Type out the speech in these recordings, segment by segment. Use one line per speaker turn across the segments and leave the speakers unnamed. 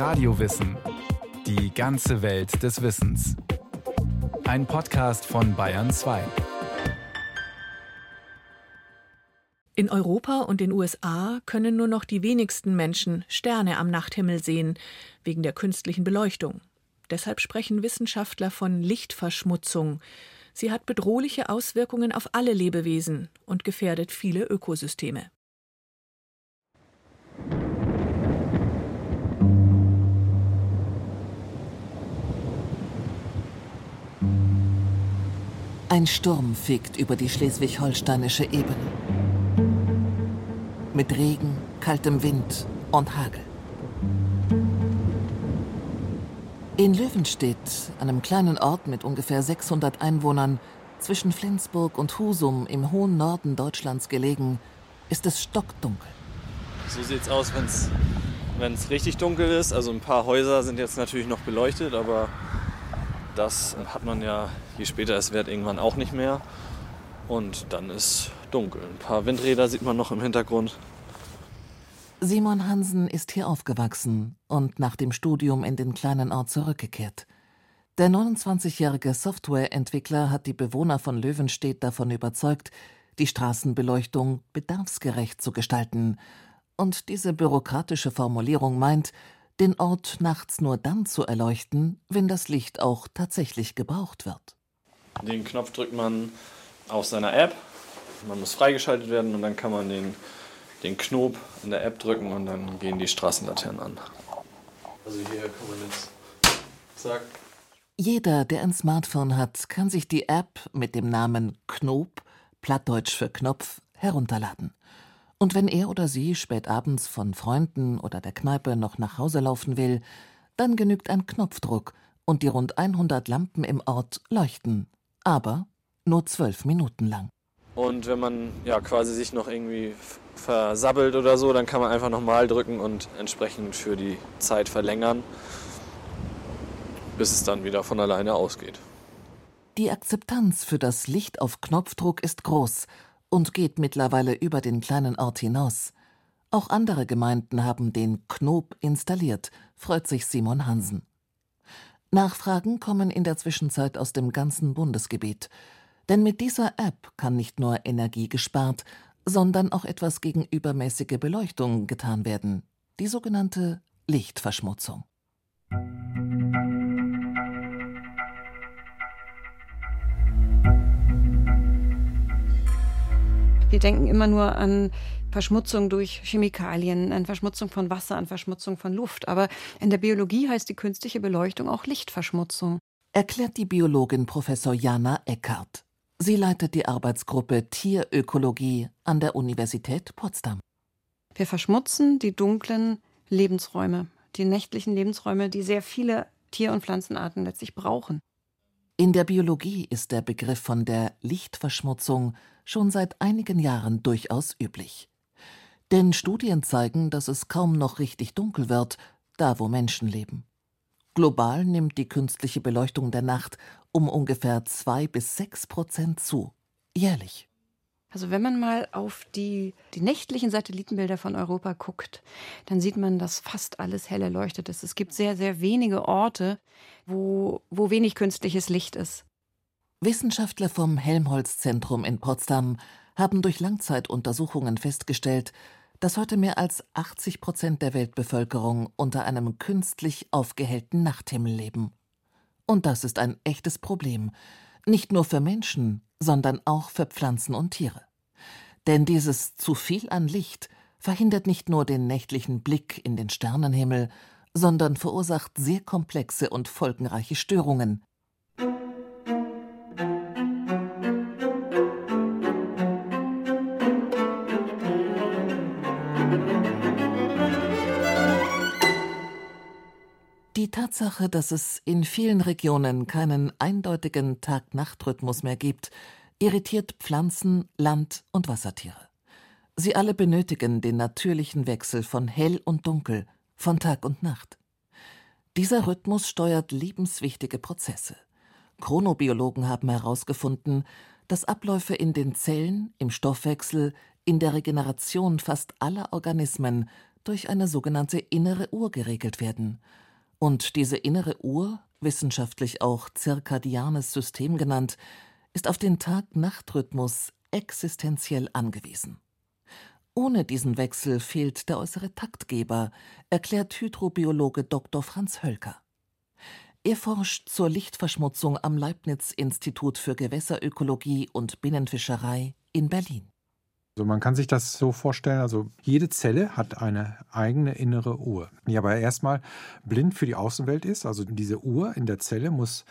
Radiowissen. Die ganze Welt des Wissens. Ein Podcast von Bayern 2.
In Europa und den USA können nur noch die wenigsten Menschen Sterne am Nachthimmel sehen, wegen der künstlichen Beleuchtung. Deshalb sprechen Wissenschaftler von Lichtverschmutzung. Sie hat bedrohliche Auswirkungen auf alle Lebewesen und gefährdet viele Ökosysteme.
Ein Sturm fegt über die schleswig-holsteinische Ebene. Mit Regen, kaltem Wind und Hagel. In Löwenstedt, einem kleinen Ort mit ungefähr 600 Einwohnern, zwischen Flensburg und Husum im hohen Norden Deutschlands gelegen, ist es stockdunkel.
So sieht es aus, wenn es richtig dunkel ist. Also ein paar Häuser sind jetzt natürlich noch beleuchtet, aber das hat man ja, je später es wird, irgendwann auch nicht mehr. Und dann ist dunkel. Ein paar Windräder sieht man noch im Hintergrund.
Simon Hansen ist hier aufgewachsen und nach dem Studium in den kleinen Ort zurückgekehrt. Der 29-jährige Softwareentwickler hat die Bewohner von Löwenstedt davon überzeugt, die Straßenbeleuchtung bedarfsgerecht zu gestalten. Und diese bürokratische Formulierung meint, den Ort nachts nur dann zu erleuchten, wenn das Licht auch tatsächlich gebraucht wird.
Den Knopf drückt man auf seiner App, man muss freigeschaltet werden und dann kann man den, den Knob in der App drücken und dann gehen die Straßenlaternen an. Also hier kann man jetzt zack.
Jeder, der ein Smartphone hat, kann sich die App mit dem Namen Knob, plattdeutsch für Knopf, herunterladen. Und wenn er oder sie spät abends von Freunden oder der Kneipe noch nach Hause laufen will, dann genügt ein Knopfdruck und die rund 100 Lampen im Ort leuchten. Aber nur zwölf Minuten lang.
Und wenn man ja quasi sich noch irgendwie versabbelt oder so, dann kann man einfach nochmal drücken und entsprechend für die Zeit verlängern, bis es dann wieder von alleine ausgeht.
Die Akzeptanz für das Licht auf Knopfdruck ist groß und geht mittlerweile über den kleinen Ort hinaus. Auch andere Gemeinden haben den Knob installiert, freut sich Simon Hansen. Nachfragen kommen in der Zwischenzeit aus dem ganzen Bundesgebiet. Denn mit dieser App kann nicht nur Energie gespart, sondern auch etwas gegen übermäßige Beleuchtung getan werden, die sogenannte Lichtverschmutzung.
Wir denken immer nur an Verschmutzung durch Chemikalien, an Verschmutzung von Wasser, an Verschmutzung von Luft. Aber in der Biologie heißt die künstliche Beleuchtung auch Lichtverschmutzung.
Erklärt die Biologin Professor Jana Eckert. Sie leitet die Arbeitsgruppe Tierökologie an der Universität Potsdam.
Wir verschmutzen die dunklen Lebensräume, die nächtlichen Lebensräume, die sehr viele Tier- und Pflanzenarten letztlich brauchen.
In der Biologie ist der Begriff von der Lichtverschmutzung schon seit einigen Jahren durchaus üblich. Denn Studien zeigen, dass es kaum noch richtig dunkel wird, da wo Menschen leben. Global nimmt die künstliche Beleuchtung der Nacht um ungefähr zwei bis sechs Prozent zu, jährlich.
Also wenn man mal auf die, die nächtlichen Satellitenbilder von Europa guckt, dann sieht man, dass fast alles hell erleuchtet ist. Es gibt sehr, sehr wenige Orte, wo, wo wenig künstliches Licht ist.
Wissenschaftler vom Helmholtz-Zentrum in Potsdam haben durch Langzeituntersuchungen festgestellt, dass heute mehr als 80 Prozent der Weltbevölkerung unter einem künstlich aufgehellten Nachthimmel leben. Und das ist ein echtes Problem, nicht nur für Menschen, sondern auch für Pflanzen und Tiere. Denn dieses zu viel an Licht verhindert nicht nur den nächtlichen Blick in den Sternenhimmel, sondern verursacht sehr komplexe und folgenreiche Störungen. Tatsache, dass es in vielen Regionen keinen eindeutigen Tag-Nacht-Rhythmus mehr gibt, irritiert Pflanzen, Land- und Wassertiere. Sie alle benötigen den natürlichen Wechsel von hell und dunkel, von Tag und Nacht. Dieser Rhythmus steuert lebenswichtige Prozesse. Chronobiologen haben herausgefunden, dass Abläufe in den Zellen, im Stoffwechsel, in der Regeneration fast aller Organismen durch eine sogenannte innere Uhr geregelt werden. Und diese innere Uhr, wissenschaftlich auch zirkadianes System genannt, ist auf den Tag-Nacht-Rhythmus existenziell angewiesen. Ohne diesen Wechsel fehlt der äußere Taktgeber, erklärt Hydrobiologe Dr. Franz Hölker. Er forscht zur Lichtverschmutzung am Leibniz-Institut für Gewässerökologie und Binnenfischerei in Berlin.
Also man kann sich das so vorstellen, also jede Zelle hat eine eigene innere Uhr, die aber erstmal blind für die Außenwelt ist. Also diese Uhr in der Zelle muss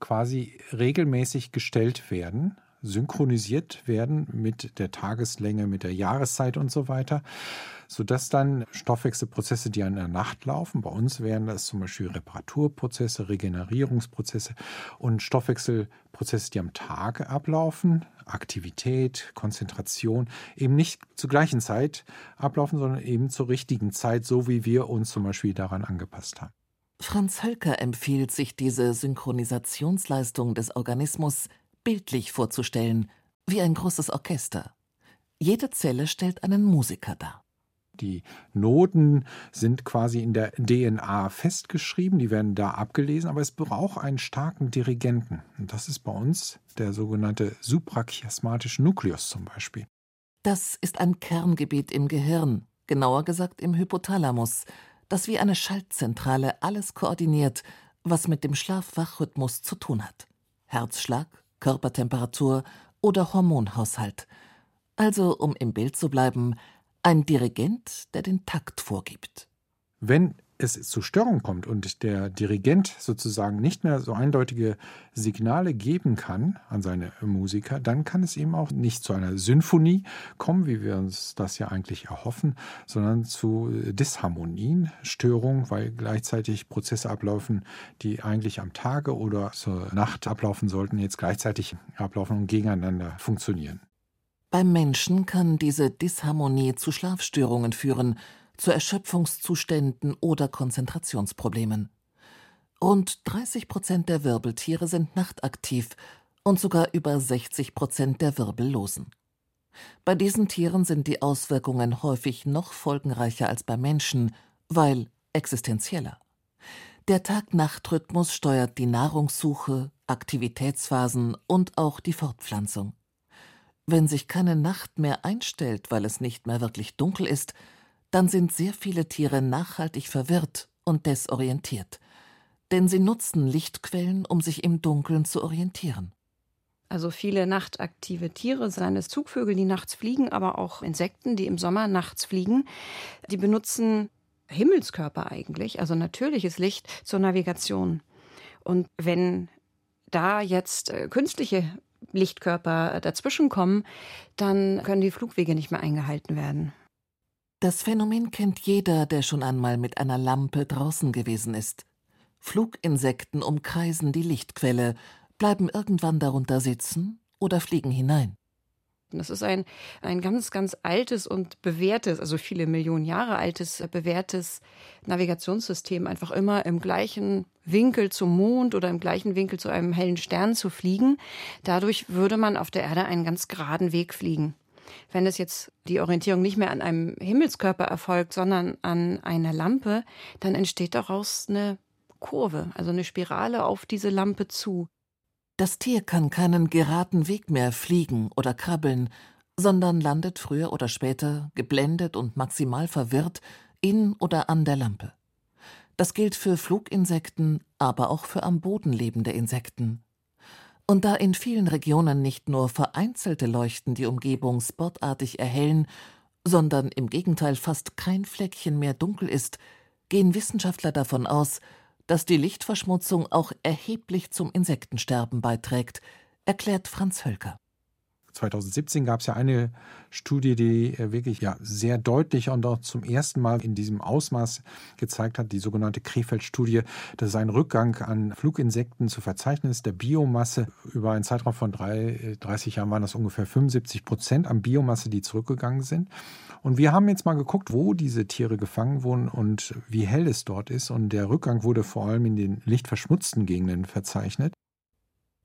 quasi regelmäßig gestellt werden synchronisiert werden mit der Tageslänge, mit der Jahreszeit und so weiter, sodass dann Stoffwechselprozesse, die in der Nacht laufen, bei uns wären das zum Beispiel Reparaturprozesse, Regenerierungsprozesse und Stoffwechselprozesse, die am Tage ablaufen, Aktivität, Konzentration, eben nicht zur gleichen Zeit ablaufen, sondern eben zur richtigen Zeit, so wie wir uns zum Beispiel daran angepasst haben.
Franz Hölker empfiehlt sich diese Synchronisationsleistung des Organismus bildlich vorzustellen, wie ein großes Orchester. Jede Zelle stellt einen Musiker dar.
Die Noten sind quasi in der DNA festgeschrieben, die werden da abgelesen, aber es braucht einen starken Dirigenten. Und das ist bei uns der sogenannte suprachiasmatische Nukleus zum Beispiel.
Das ist ein Kerngebiet im Gehirn, genauer gesagt im Hypothalamus, das wie eine Schaltzentrale alles koordiniert, was mit dem Schlaf-Wach-Rhythmus zu tun hat. Herzschlag, Körpertemperatur oder Hormonhaushalt. Also, um im Bild zu bleiben, ein Dirigent, der den Takt vorgibt.
Wenn es zu Störungen kommt und der Dirigent sozusagen nicht mehr so eindeutige Signale geben kann an seine Musiker, dann kann es eben auch nicht zu einer Symphonie kommen, wie wir uns das ja eigentlich erhoffen, sondern zu Disharmonien, Störungen, weil gleichzeitig Prozesse ablaufen, die eigentlich am Tage oder zur Nacht ablaufen sollten, jetzt gleichzeitig ablaufen und gegeneinander funktionieren.
Beim Menschen kann diese Disharmonie zu Schlafstörungen führen, zu Erschöpfungszuständen oder Konzentrationsproblemen. Rund 30 Prozent der Wirbeltiere sind nachtaktiv und sogar über 60 Prozent der Wirbellosen. Bei diesen Tieren sind die Auswirkungen häufig noch folgenreicher als bei Menschen, weil existenzieller. Der Tag-Nacht-Rhythmus steuert die Nahrungssuche, Aktivitätsphasen und auch die Fortpflanzung. Wenn sich keine Nacht mehr einstellt, weil es nicht mehr wirklich dunkel ist, dann sind sehr viele Tiere nachhaltig verwirrt und desorientiert. Denn sie nutzen Lichtquellen, um sich im Dunkeln zu orientieren.
Also viele nachtaktive Tiere, seien es Zugvögel, die nachts fliegen, aber auch Insekten, die im Sommer nachts fliegen, die benutzen Himmelskörper eigentlich, also natürliches Licht zur Navigation. Und wenn da jetzt äh, künstliche Lichtkörper dazwischenkommen, dann können die Flugwege nicht mehr eingehalten werden.
Das Phänomen kennt jeder, der schon einmal mit einer Lampe draußen gewesen ist. Fluginsekten umkreisen die Lichtquelle, bleiben irgendwann darunter sitzen oder fliegen hinein.
Das ist ein, ein ganz, ganz altes und bewährtes, also viele Millionen Jahre altes, bewährtes Navigationssystem, einfach immer im gleichen Winkel zum Mond oder im gleichen Winkel zu einem hellen Stern zu fliegen. Dadurch würde man auf der Erde einen ganz geraden Weg fliegen. Wenn es jetzt die Orientierung nicht mehr an einem Himmelskörper erfolgt, sondern an einer Lampe, dann entsteht daraus eine Kurve, also eine Spirale auf diese Lampe zu.
Das Tier kann keinen geraden Weg mehr fliegen oder krabbeln, sondern landet früher oder später, geblendet und maximal verwirrt, in oder an der Lampe. Das gilt für Fluginsekten, aber auch für am Boden lebende Insekten. Und da in vielen Regionen nicht nur vereinzelte Leuchten die Umgebung spotartig erhellen, sondern im Gegenteil fast kein Fleckchen mehr dunkel ist, gehen Wissenschaftler davon aus, dass die Lichtverschmutzung auch erheblich zum Insektensterben beiträgt, erklärt Franz Hölker.
2017 gab es ja eine Studie, die äh, wirklich ja sehr deutlich und auch zum ersten Mal in diesem Ausmaß gezeigt hat, die sogenannte Krefeld-Studie, dass ein Rückgang an Fluginsekten zu verzeichnen ist, der Biomasse. Über einen Zeitraum von drei, 30 äh, Jahren waren das ungefähr 75 Prozent an Biomasse, die zurückgegangen sind. Und wir haben jetzt mal geguckt, wo diese Tiere gefangen wurden und wie hell es dort ist. Und der Rückgang wurde vor allem in den lichtverschmutzten Gegenden verzeichnet.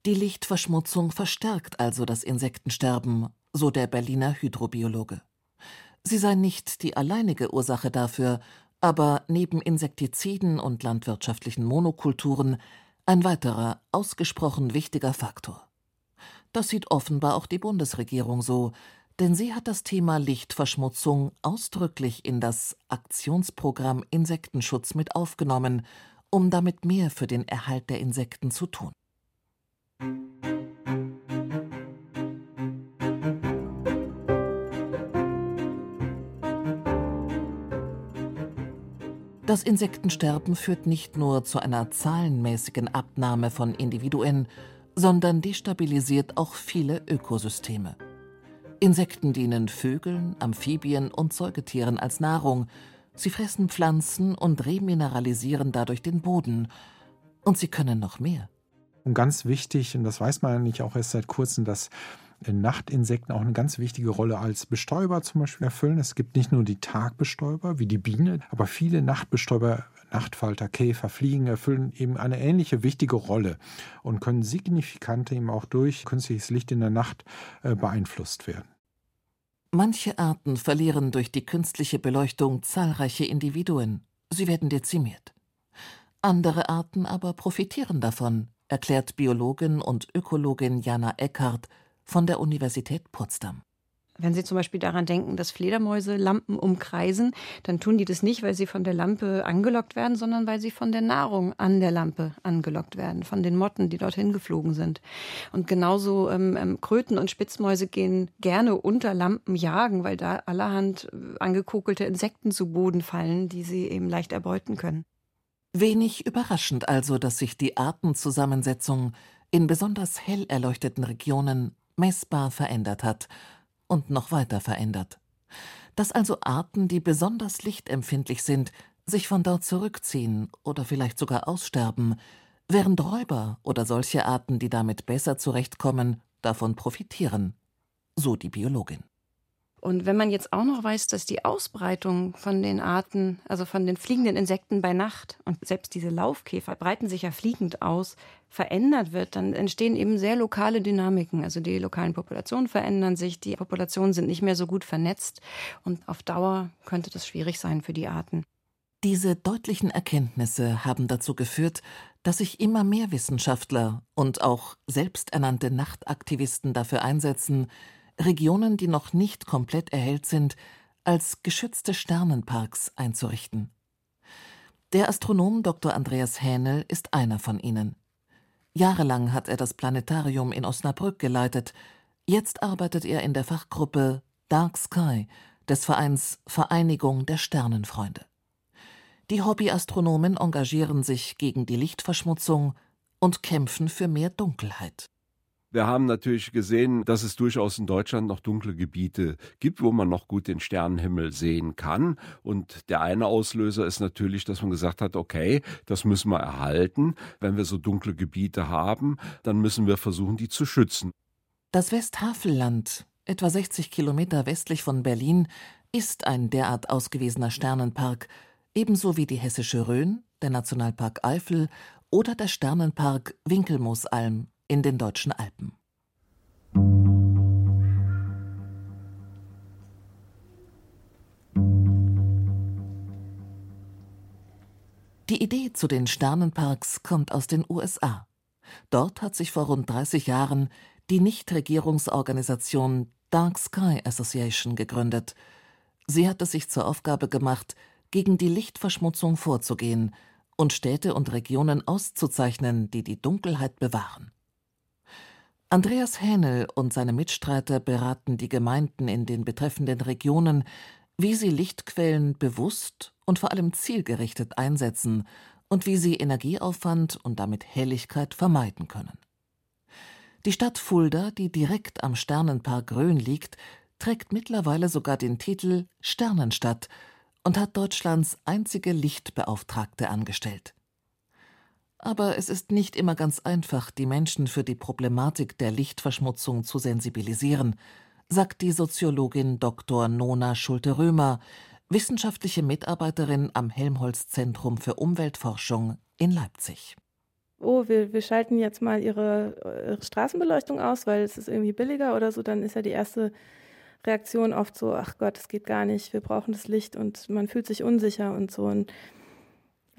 Die Lichtverschmutzung verstärkt also das Insektensterben, so der Berliner Hydrobiologe. Sie sei nicht die alleinige Ursache dafür, aber neben Insektiziden und landwirtschaftlichen Monokulturen ein weiterer ausgesprochen wichtiger Faktor. Das sieht offenbar auch die Bundesregierung so, denn sie hat das Thema Lichtverschmutzung ausdrücklich in das Aktionsprogramm Insektenschutz mit aufgenommen, um damit mehr für den Erhalt der Insekten zu tun. Das Insektensterben führt nicht nur zu einer zahlenmäßigen Abnahme von Individuen, sondern destabilisiert auch viele Ökosysteme. Insekten dienen Vögeln, Amphibien und Säugetieren als Nahrung. Sie fressen Pflanzen und remineralisieren dadurch den Boden. Und sie können noch mehr.
Und ganz wichtig, und das weiß man nicht auch erst seit kurzem, dass Nachtinsekten auch eine ganz wichtige Rolle als Bestäuber zum Beispiel erfüllen. Es gibt nicht nur die Tagbestäuber wie die Biene, aber viele Nachtbestäuber, Nachtfalter, Käfer, Fliegen erfüllen eben eine ähnliche wichtige Rolle und können signifikant eben auch durch künstliches Licht in der Nacht äh, beeinflusst werden.
Manche Arten verlieren durch die künstliche Beleuchtung zahlreiche Individuen. Sie werden dezimiert. Andere Arten aber profitieren davon, erklärt Biologin und Ökologin Jana Eckhardt von der Universität Potsdam.
Wenn Sie zum Beispiel daran denken, dass Fledermäuse Lampen umkreisen, dann tun die das nicht, weil sie von der Lampe angelockt werden, sondern weil sie von der Nahrung an der Lampe angelockt werden, von den Motten, die dorthin geflogen sind. Und genauso ähm, ähm, Kröten und Spitzmäuse gehen gerne unter Lampen jagen, weil da allerhand äh, angekokelte Insekten zu Boden fallen, die sie eben leicht erbeuten können.
Wenig überraschend also, dass sich die Artenzusammensetzung in besonders hell erleuchteten Regionen messbar verändert hat und noch weiter verändert. Dass also Arten, die besonders lichtempfindlich sind, sich von dort zurückziehen oder vielleicht sogar aussterben, während Räuber oder solche Arten, die damit besser zurechtkommen, davon profitieren, so die Biologin.
Und wenn man jetzt auch noch weiß, dass die Ausbreitung von den Arten, also von den fliegenden Insekten bei Nacht und selbst diese Laufkäfer breiten sich ja fliegend aus, verändert wird, dann entstehen eben sehr lokale Dynamiken. Also die lokalen Populationen verändern sich, die Populationen sind nicht mehr so gut vernetzt und auf Dauer könnte das schwierig sein für die Arten.
Diese deutlichen Erkenntnisse haben dazu geführt, dass sich immer mehr Wissenschaftler und auch selbsternannte Nachtaktivisten dafür einsetzen, Regionen, die noch nicht komplett erhellt sind, als geschützte Sternenparks einzurichten. Der Astronom Dr. Andreas Hähnel ist einer von ihnen. Jahrelang hat er das Planetarium in Osnabrück geleitet. Jetzt arbeitet er in der Fachgruppe Dark Sky des Vereins Vereinigung der Sternenfreunde. Die Hobbyastronomen engagieren sich gegen die Lichtverschmutzung und kämpfen für mehr Dunkelheit.
Wir haben natürlich gesehen, dass es durchaus in Deutschland noch dunkle Gebiete gibt, wo man noch gut den Sternenhimmel sehen kann. Und der eine Auslöser ist natürlich, dass man gesagt hat, okay, das müssen wir erhalten. Wenn wir so dunkle Gebiete haben, dann müssen wir versuchen, die zu schützen.
Das Westhavelland, etwa 60 Kilometer westlich von Berlin, ist ein derart ausgewiesener Sternenpark, ebenso wie die Hessische Rhön, der Nationalpark Eifel oder der Sternenpark Winkelmoosalm in den deutschen Alpen. Die Idee zu den Sternenparks kommt aus den USA. Dort hat sich vor rund 30 Jahren die Nichtregierungsorganisation Dark Sky Association gegründet. Sie hat es sich zur Aufgabe gemacht, gegen die Lichtverschmutzung vorzugehen und Städte und Regionen auszuzeichnen, die die Dunkelheit bewahren. Andreas Hähnel und seine Mitstreiter beraten die Gemeinden in den betreffenden Regionen, wie sie Lichtquellen bewusst und vor allem zielgerichtet einsetzen und wie sie Energieaufwand und damit Helligkeit vermeiden können. Die Stadt Fulda, die direkt am Sternenpark Rhön liegt, trägt mittlerweile sogar den Titel Sternenstadt und hat Deutschlands einzige Lichtbeauftragte angestellt. Aber es ist nicht immer ganz einfach, die Menschen für die Problematik der Lichtverschmutzung zu sensibilisieren, sagt die Soziologin Dr. Nona Schulte-Römer, wissenschaftliche Mitarbeiterin am Helmholtz-Zentrum für Umweltforschung in Leipzig.
Oh, wir, wir schalten jetzt mal ihre, ihre Straßenbeleuchtung aus, weil es ist irgendwie billiger oder so, dann ist ja die erste Reaktion oft so, ach Gott, es geht gar nicht, wir brauchen das Licht und man fühlt sich unsicher und so. Und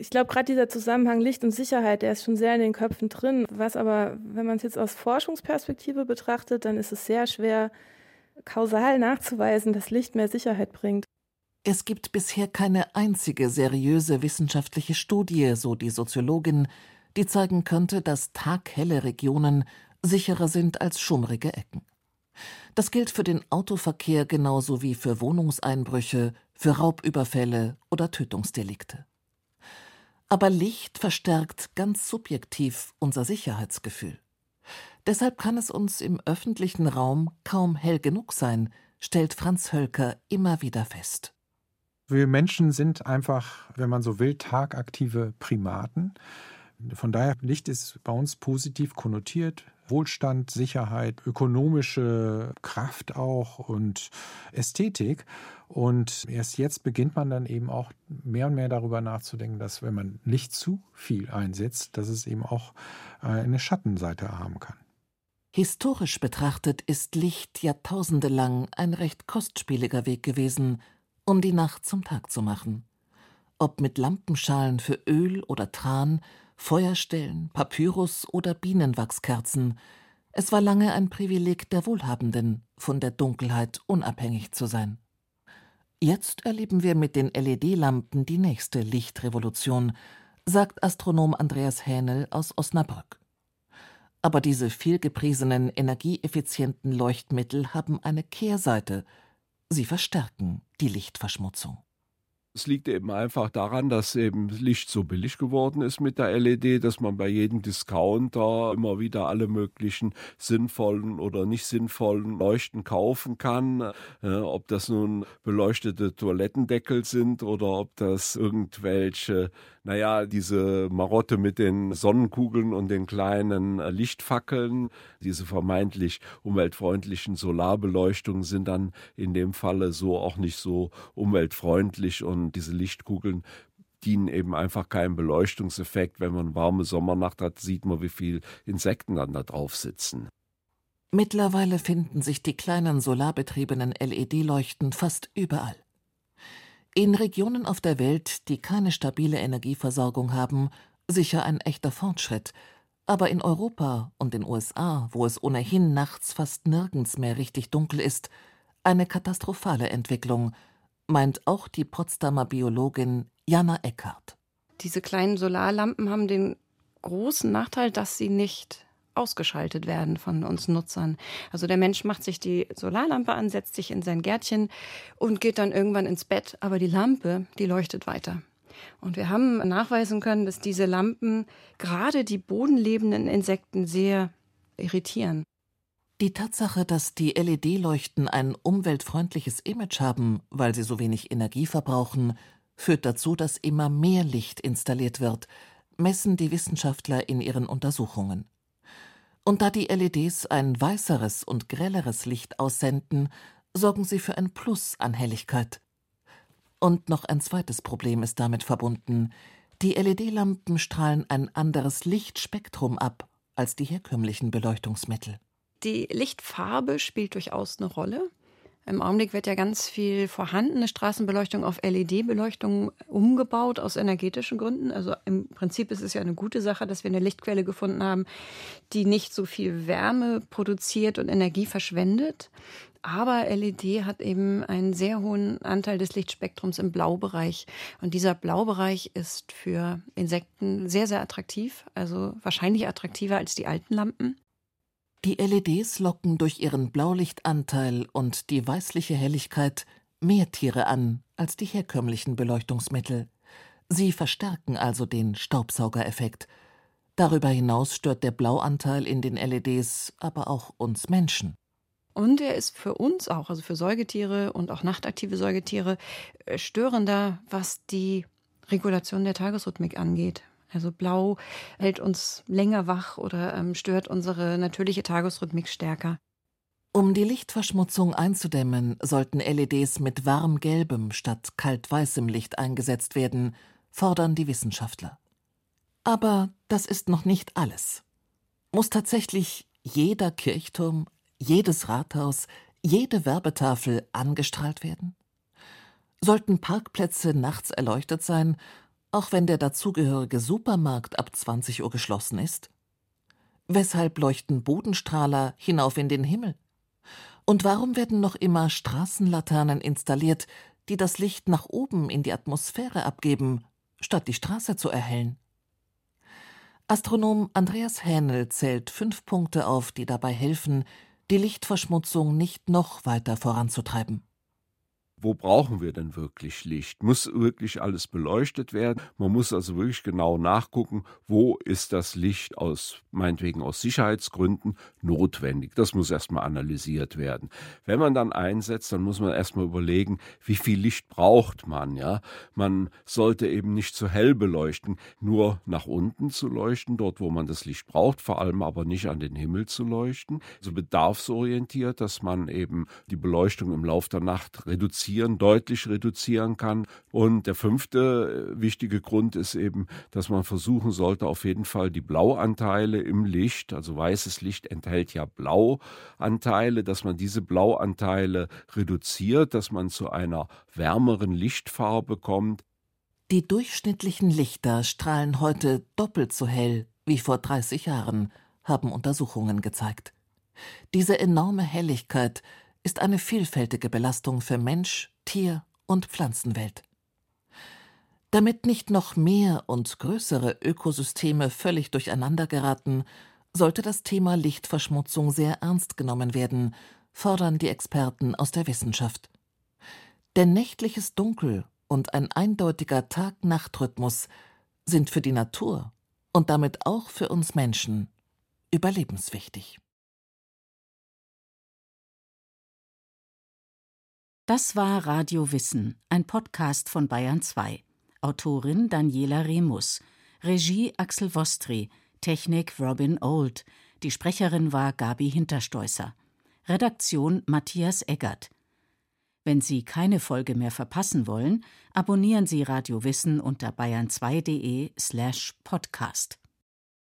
ich glaube, gerade dieser Zusammenhang Licht und Sicherheit, der ist schon sehr in den Köpfen drin. Was aber, wenn man es jetzt aus Forschungsperspektive betrachtet, dann ist es sehr schwer, kausal nachzuweisen, dass Licht mehr Sicherheit bringt.
Es gibt bisher keine einzige seriöse wissenschaftliche Studie, so die Soziologin, die zeigen könnte, dass taghelle Regionen sicherer sind als schummrige Ecken. Das gilt für den Autoverkehr genauso wie für Wohnungseinbrüche, für Raubüberfälle oder Tötungsdelikte. Aber Licht verstärkt ganz subjektiv unser Sicherheitsgefühl. Deshalb kann es uns im öffentlichen Raum kaum hell genug sein, stellt Franz Hölker immer wieder fest.
Wir Menschen sind einfach, wenn man so will, tagaktive Primaten. Von daher, Licht ist bei uns positiv konnotiert. Wohlstand, Sicherheit, ökonomische Kraft auch und Ästhetik. Und erst jetzt beginnt man dann eben auch mehr und mehr darüber nachzudenken, dass wenn man Licht zu viel einsetzt, dass es eben auch äh, eine Schattenseite haben kann.
Historisch betrachtet ist Licht jahrtausendelang ein recht kostspieliger Weg gewesen, um die Nacht zum Tag zu machen. Ob mit Lampenschalen für Öl oder Tran, Feuerstellen, Papyrus oder Bienenwachskerzen. Es war lange ein Privileg der Wohlhabenden, von der Dunkelheit unabhängig zu sein. Jetzt erleben wir mit den LED-Lampen die nächste Lichtrevolution, sagt Astronom Andreas Hähnel aus Osnabrück. Aber diese vielgepriesenen energieeffizienten Leuchtmittel haben eine Kehrseite. Sie verstärken die Lichtverschmutzung.
Es liegt eben einfach daran, dass eben Licht so billig geworden ist mit der LED, dass man bei jedem Discounter immer wieder alle möglichen sinnvollen oder nicht sinnvollen Leuchten kaufen kann. Äh, ob das nun beleuchtete Toilettendeckel sind oder ob das irgendwelche naja, diese Marotte mit den Sonnenkugeln und den kleinen äh, Lichtfackeln, diese vermeintlich umweltfreundlichen Solarbeleuchtungen sind dann in dem Falle so auch nicht so umweltfreundlich und diese Lichtkugeln dienen eben einfach keinem Beleuchtungseffekt. Wenn man warme Sommernacht hat, sieht man, wie viel Insekten dann da drauf sitzen.
Mittlerweile finden sich die kleinen solarbetriebenen LED-Leuchten fast überall. In Regionen auf der Welt, die keine stabile Energieversorgung haben, sicher ein echter Fortschritt, aber in Europa und den USA, wo es ohnehin nachts fast nirgends mehr richtig dunkel ist, eine katastrophale Entwicklung, meint auch die Potsdamer Biologin Jana Eckhardt.
Diese kleinen Solarlampen haben den großen Nachteil, dass sie nicht ausgeschaltet werden von uns Nutzern. Also der Mensch macht sich die Solarlampe an, setzt sich in sein Gärtchen und geht dann irgendwann ins Bett, aber die Lampe, die leuchtet weiter. Und wir haben nachweisen können, dass diese Lampen gerade die bodenlebenden Insekten sehr irritieren.
Die Tatsache, dass die LED-Leuchten ein umweltfreundliches Image haben, weil sie so wenig Energie verbrauchen, führt dazu, dass immer mehr Licht installiert wird, messen die Wissenschaftler in ihren Untersuchungen. Und da die LEDs ein weißeres und grelleres Licht aussenden, sorgen sie für ein Plus an Helligkeit. Und noch ein zweites Problem ist damit verbunden. Die LED-Lampen strahlen ein anderes Lichtspektrum ab als die herkömmlichen Beleuchtungsmittel.
Die Lichtfarbe spielt durchaus eine Rolle. Im Augenblick wird ja ganz viel vorhandene Straßenbeleuchtung auf LED-Beleuchtung umgebaut aus energetischen Gründen. Also im Prinzip ist es ja eine gute Sache, dass wir eine Lichtquelle gefunden haben, die nicht so viel Wärme produziert und Energie verschwendet. Aber LED hat eben einen sehr hohen Anteil des Lichtspektrums im Blaubereich. Und dieser Blaubereich ist für Insekten sehr, sehr attraktiv. Also wahrscheinlich attraktiver als die alten Lampen.
Die LEDs locken durch ihren Blaulichtanteil und die weißliche Helligkeit mehr Tiere an als die herkömmlichen Beleuchtungsmittel. Sie verstärken also den Staubsaugereffekt. Darüber hinaus stört der Blauanteil in den LEDs aber auch uns Menschen.
Und er ist für uns auch, also für Säugetiere und auch nachtaktive Säugetiere, äh, störender, was die Regulation der Tagesrhythmik angeht. Also blau hält uns länger wach oder ähm, stört unsere natürliche Tagesrhythmik stärker.
Um die Lichtverschmutzung einzudämmen, sollten LEDs mit warmgelbem statt kaltweißem Licht eingesetzt werden, fordern die Wissenschaftler. Aber das ist noch nicht alles. Muss tatsächlich jeder Kirchturm, jedes Rathaus, jede Werbetafel angestrahlt werden? Sollten Parkplätze nachts erleuchtet sein, auch wenn der dazugehörige Supermarkt ab 20 Uhr geschlossen ist? Weshalb leuchten Bodenstrahler hinauf in den Himmel? Und warum werden noch immer Straßenlaternen installiert, die das Licht nach oben in die Atmosphäre abgeben, statt die Straße zu erhellen? Astronom Andreas Hähnel zählt fünf Punkte auf, die dabei helfen, die Lichtverschmutzung nicht noch weiter voranzutreiben
wo brauchen wir denn wirklich Licht? Muss wirklich alles beleuchtet werden? Man muss also wirklich genau nachgucken, wo ist das Licht aus, meinetwegen aus Sicherheitsgründen, notwendig. Das muss erstmal analysiert werden. Wenn man dann einsetzt, dann muss man erstmal überlegen, wie viel Licht braucht man, ja? Man sollte eben nicht zu hell beleuchten, nur nach unten zu leuchten, dort wo man das Licht braucht, vor allem aber nicht an den Himmel zu leuchten. Also bedarfsorientiert, dass man eben die Beleuchtung im Laufe der Nacht reduziert reduzieren, deutlich reduzieren kann. Und der fünfte äh, wichtige Grund ist eben, dass man versuchen sollte, auf jeden Fall die Blauanteile im Licht, also weißes Licht enthält ja Blauanteile, dass man diese Blauanteile reduziert, dass man zu einer wärmeren Lichtfarbe kommt.
Die durchschnittlichen Lichter strahlen heute doppelt so hell wie vor 30 Jahren, haben Untersuchungen gezeigt. Diese enorme Helligkeit ist eine vielfältige Belastung für Mensch, Tier und Pflanzenwelt. Damit nicht noch mehr und größere Ökosysteme völlig durcheinander geraten, sollte das Thema Lichtverschmutzung sehr ernst genommen werden, fordern die Experten aus der Wissenschaft. Denn nächtliches Dunkel und ein eindeutiger Tag-Nacht-Rhythmus sind für die Natur und damit auch für uns Menschen überlebenswichtig.
Das war Radio Wissen, ein Podcast von Bayern 2. Autorin Daniela Remus, Regie Axel Vostri, Technik Robin Old, die Sprecherin war Gabi Hinterstoßer, Redaktion Matthias Eggert. Wenn Sie keine Folge mehr verpassen wollen, abonnieren Sie Radio Wissen unter bayern2.de slash podcast.